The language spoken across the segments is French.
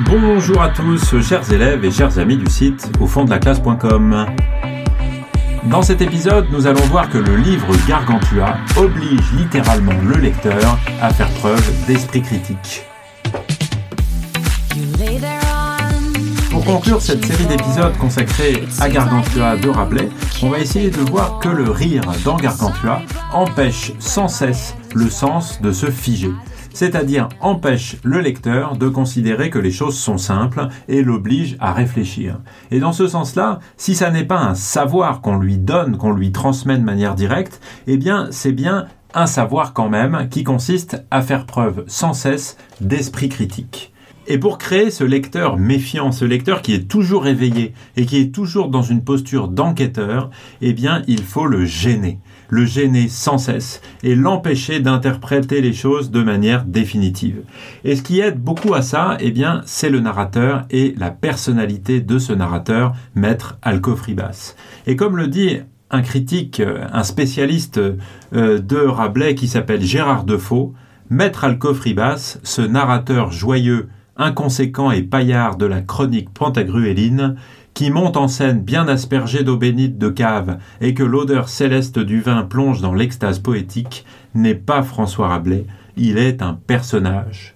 Bonjour à tous, chers élèves et chers amis du site au fond de la classe.com. Dans cet épisode, nous allons voir que le livre Gargantua oblige littéralement le lecteur à faire preuve d'esprit critique. Pour conclure cette série d'épisodes consacrés à Gargantua de Rabelais, on va essayer de voir que le rire dans Gargantua empêche sans cesse le sens de se figer c'est-à-dire empêche le lecteur de considérer que les choses sont simples et l'oblige à réfléchir. Et dans ce sens-là, si ça n'est pas un savoir qu'on lui donne, qu'on lui transmet de manière directe, eh bien c'est bien un savoir quand même qui consiste à faire preuve sans cesse d'esprit critique. Et pour créer ce lecteur méfiant, ce lecteur qui est toujours éveillé et qui est toujours dans une posture d'enquêteur, eh bien, il faut le gêner le gêner sans cesse et l'empêcher d'interpréter les choses de manière définitive. Et ce qui aide beaucoup à ça, eh bien, c'est le narrateur et la personnalité de ce narrateur, maître Alcofribas. Et comme le dit un critique, euh, un spécialiste euh, de Rabelais qui s'appelle Gérard Defoe, Maître Alcofribas, ce narrateur joyeux, inconséquent et paillard de la chronique pantagruéline, qui monte en scène bien aspergé d'eau bénite de cave et que l'odeur céleste du vin plonge dans l'extase poétique, n'est pas François Rabelais, il est un personnage.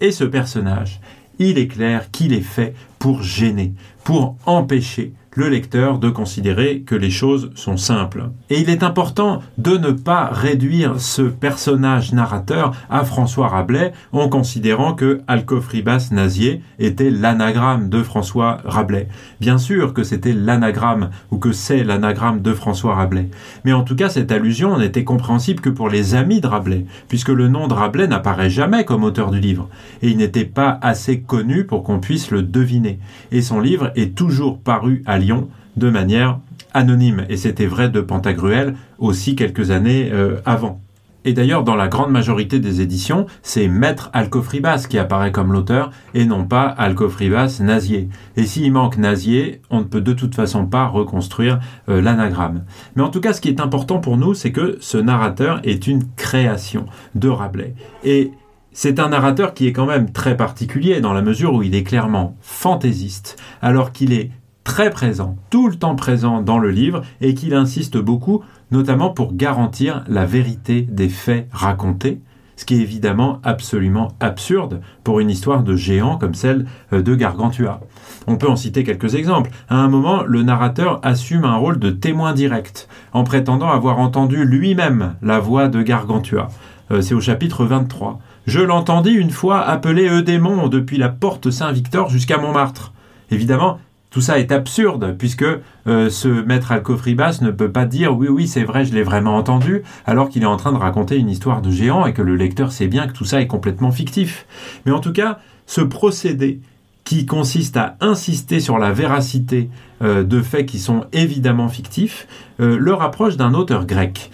Et ce personnage, il est clair qu'il est fait pour gêner, pour empêcher, le lecteur de considérer que les choses sont simples. Et il est important de ne pas réduire ce personnage narrateur à François Rabelais en considérant que Alcofribas Nazier était l'anagramme de François Rabelais. Bien sûr que c'était l'anagramme ou que c'est l'anagramme de François Rabelais. Mais en tout cas, cette allusion n'était compréhensible que pour les amis de Rabelais, puisque le nom de Rabelais n'apparaît jamais comme auteur du livre. Et il n'était pas assez connu pour qu'on puisse le deviner. Et son livre est toujours paru à Lyon de manière anonyme. Et c'était vrai de Pantagruel aussi quelques années euh, avant. Et d'ailleurs, dans la grande majorité des éditions, c'est Maître Alcofribas qui apparaît comme l'auteur et non pas Alcofribas Nazier. Et s'il manque Nazier, on ne peut de toute façon pas reconstruire euh, l'anagramme. Mais en tout cas, ce qui est important pour nous, c'est que ce narrateur est une création de Rabelais. Et c'est un narrateur qui est quand même très particulier dans la mesure où il est clairement fantaisiste, alors qu'il est très présent, tout le temps présent dans le livre et qu'il insiste beaucoup, notamment pour garantir la vérité des faits racontés, ce qui est évidemment absolument absurde pour une histoire de géant comme celle euh, de Gargantua. On peut en citer quelques exemples. À un moment, le narrateur assume un rôle de témoin direct, en prétendant avoir entendu lui-même la voix de Gargantua. Euh, c'est au chapitre 23. Je l'entendis une fois appeler Eudémon depuis la porte Saint-Victor jusqu'à Montmartre. Évidemment, tout ça est absurde puisque euh, ce maître Alcofribas ne peut pas dire oui oui c'est vrai je l'ai vraiment entendu alors qu'il est en train de raconter une histoire de géant et que le lecteur sait bien que tout ça est complètement fictif. Mais en tout cas, ce procédé qui consiste à insister sur la véracité euh, de faits qui sont évidemment fictifs, euh, le rapproche d'un auteur grec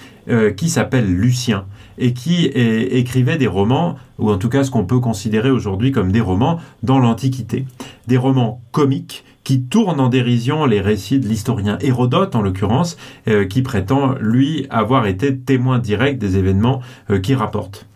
qui s'appelle Lucien et qui écrivait des romans, ou en tout cas ce qu'on peut considérer aujourd'hui comme des romans dans l'Antiquité. Des romans comiques qui tourne en dérision les récits de l'historien Hérodote, en l'occurrence, euh, qui prétend, lui, avoir été témoin direct des événements euh, qu'il rapporte.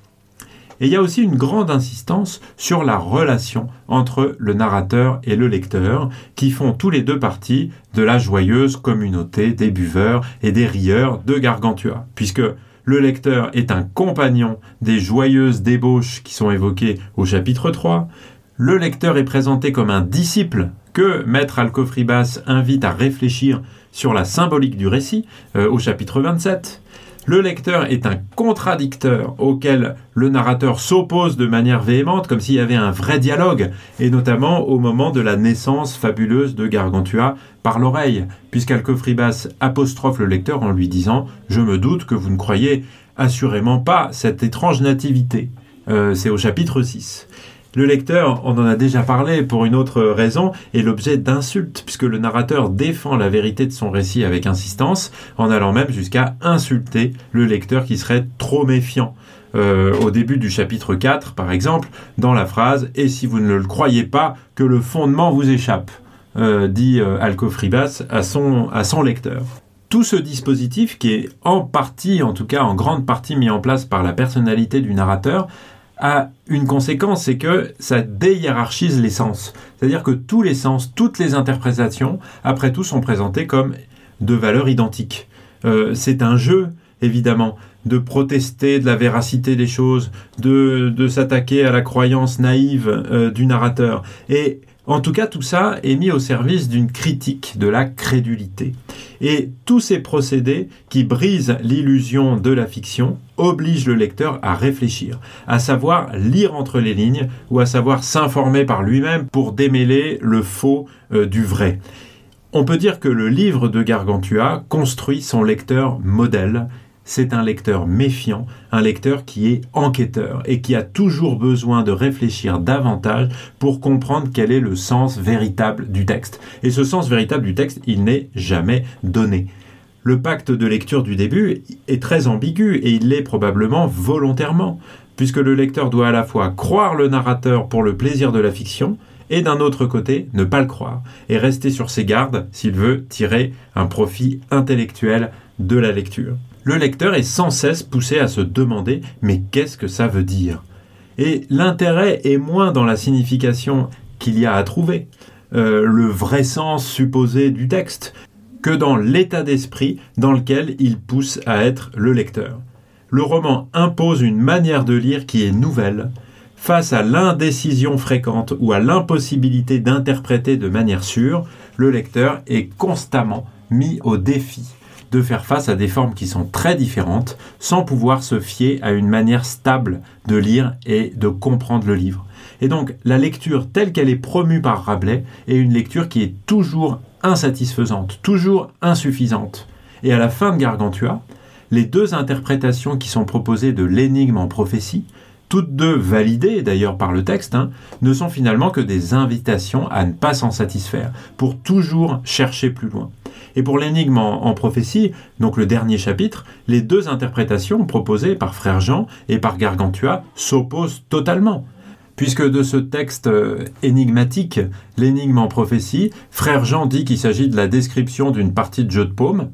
Et il y a aussi une grande insistance sur la relation entre le narrateur et le lecteur, qui font tous les deux partie de la joyeuse communauté des buveurs et des rieurs de Gargantua, puisque le lecteur est un compagnon des joyeuses débauches qui sont évoquées au chapitre 3, le lecteur est présenté comme un disciple que Maître Alcofribas invite à réfléchir sur la symbolique du récit euh, au chapitre 27. Le lecteur est un contradicteur auquel le narrateur s'oppose de manière véhémente, comme s'il y avait un vrai dialogue, et notamment au moment de la naissance fabuleuse de Gargantua par l'oreille, puisqu'Alcofribas apostrophe le lecteur en lui disant Je me doute que vous ne croyez assurément pas cette étrange nativité. Euh, c'est au chapitre 6. Le lecteur, on en a déjà parlé pour une autre raison, est l'objet d'insultes, puisque le narrateur défend la vérité de son récit avec insistance, en allant même jusqu'à insulter le lecteur qui serait trop méfiant. Euh, au début du chapitre 4, par exemple, dans la phrase Et si vous ne le croyez pas, que le fondement vous échappe, euh, dit euh, Alcofribas à son, à son lecteur. Tout ce dispositif, qui est en partie, en tout cas en grande partie mis en place par la personnalité du narrateur, a une conséquence, c'est que ça déhiérarchise les sens. C'est-à-dire que tous les sens, toutes les interprétations, après tout, sont présentées comme de valeurs identiques. Euh, c'est un jeu, évidemment, de protester de la véracité des choses, de, s'attaquer à la croyance naïve euh, du narrateur. Et en tout cas, tout ça est mis au service d'une critique de la crédulité. Et tous ces procédés qui brisent l'illusion de la fiction obligent le lecteur à réfléchir, à savoir lire entre les lignes ou à savoir s'informer par lui-même pour démêler le faux euh, du vrai. On peut dire que le livre de Gargantua construit son lecteur modèle c'est un lecteur méfiant, un lecteur qui est enquêteur et qui a toujours besoin de réfléchir davantage pour comprendre quel est le sens véritable du texte. Et ce sens véritable du texte, il n'est jamais donné. Le pacte de lecture du début est très ambigu et il l'est probablement volontairement, puisque le lecteur doit à la fois croire le narrateur pour le plaisir de la fiction, et d'un autre côté, ne pas le croire, et rester sur ses gardes s'il veut tirer un profit intellectuel de la lecture le lecteur est sans cesse poussé à se demander mais qu'est-ce que ça veut dire? Et l'intérêt est moins dans la signification qu'il y a à trouver, euh, le vrai sens supposé du texte, que dans l'état d'esprit dans lequel il pousse à être le lecteur. Le roman impose une manière de lire qui est nouvelle, face à l'indécision fréquente ou à l'impossibilité d'interpréter de manière sûre, le lecteur est constamment mis au défi de faire face à des formes qui sont très différentes sans pouvoir se fier à une manière stable de lire et de comprendre le livre. Et donc la lecture telle qu'elle est promue par Rabelais est une lecture qui est toujours insatisfaisante, toujours insuffisante. Et à la fin de Gargantua, les deux interprétations qui sont proposées de l'énigme en prophétie, toutes deux validées d'ailleurs par le texte, hein, ne sont finalement que des invitations à ne pas s'en satisfaire, pour toujours chercher plus loin. Et pour l'énigme en, prophétie, donc le dernier chapitre, les deux interprétations proposées par Frère Jean et par Gargantua s'opposent totalement. Puisque de ce texte euh, énigmatique, l'énigme en prophétie, Frère Jean dit qu'il s'agit de la description d'une partie de jeu de paume,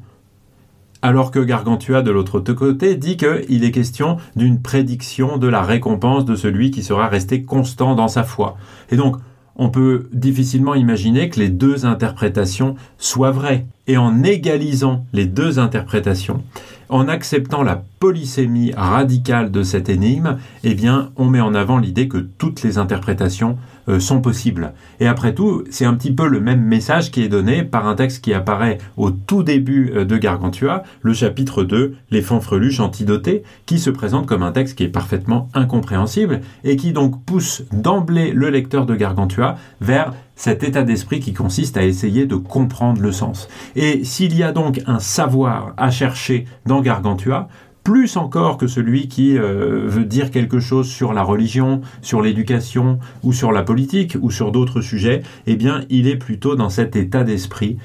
alors que Gargantua, de l'autre côté, dit qu'il est question d'une prédiction de la récompense de celui qui sera resté constant dans sa foi. Et donc, on peut difficilement imaginer que les deux interprétations soient vraies. Et en égalisant les deux interprétations, en acceptant la polysémie radicale de cette énigme, eh bien, on met en avant l'idée que toutes les interprétations euh, sont possibles. Et après tout, c'est un petit peu le même message qui est donné par un texte qui apparaît au tout début euh, de Gargantua, le chapitre 2, Les fanfreluches antidotées, qui se présente comme un texte qui est parfaitement incompréhensible et qui donc pousse d'emblée le lecteur de Gargantua vers cet état d'esprit qui consiste à essayer de comprendre le sens. Et s'il y a donc un savoir à chercher dans Gargantua, plus encore que celui qui euh, veut dire quelque chose sur la religion, sur l'éducation ou sur la politique ou sur d'autres sujets, eh bien il est plutôt dans cet état d'esprit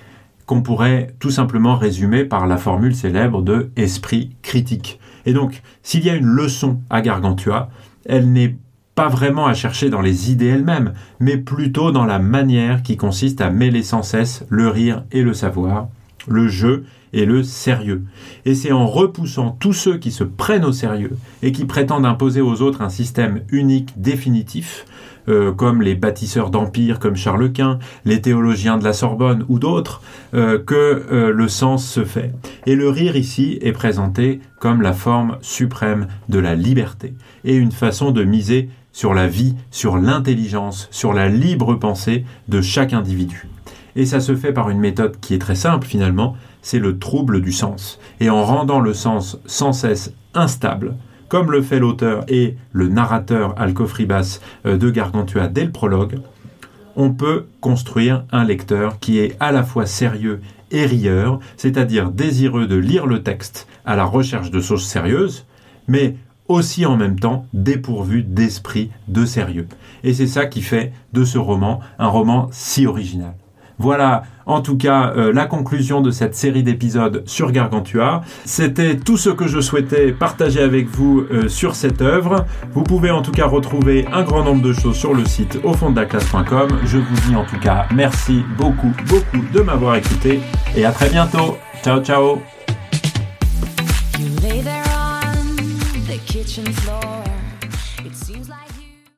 qu'on pourrait tout simplement résumer par la formule célèbre de esprit critique. Et donc, s'il y a une leçon à Gargantua, elle n'est pas vraiment à chercher dans les idées elles-mêmes, mais plutôt dans la manière qui consiste à mêler sans cesse le rire et le savoir, le jeu et le sérieux. Et c'est en repoussant tous ceux qui se prennent au sérieux et qui prétendent imposer aux autres un système unique, définitif, euh, comme les bâtisseurs d'empires comme Charles Quint, les théologiens de la Sorbonne ou d'autres, euh, que euh, le sens se fait. Et le rire ici est présenté comme la forme suprême de la liberté et une façon de miser sur la vie, sur l'intelligence, sur la libre pensée de chaque individu. Et ça se fait par une méthode qui est très simple finalement, c'est le trouble du sens. Et en rendant le sens sans cesse instable, comme le fait l'auteur et le narrateur Alcofribas euh, de Gargantua dès le prologue, on peut construire un lecteur qui est à la fois sérieux et rieur, c'est-à-dire désireux de lire le texte à la recherche de choses sérieuses, mais aussi en même temps dépourvu d'esprit de sérieux. Et c'est ça qui fait de ce roman un roman si original. Voilà en tout cas euh, la conclusion de cette série d'épisodes sur Gargantua. C'était tout ce que je souhaitais partager avec vous euh, sur cette œuvre. Vous pouvez en tout cas retrouver un grand nombre de choses sur le site au fond de la classe.com. Je vous dis en tout cas merci beaucoup beaucoup de m'avoir écouté et à très bientôt. Ciao ciao.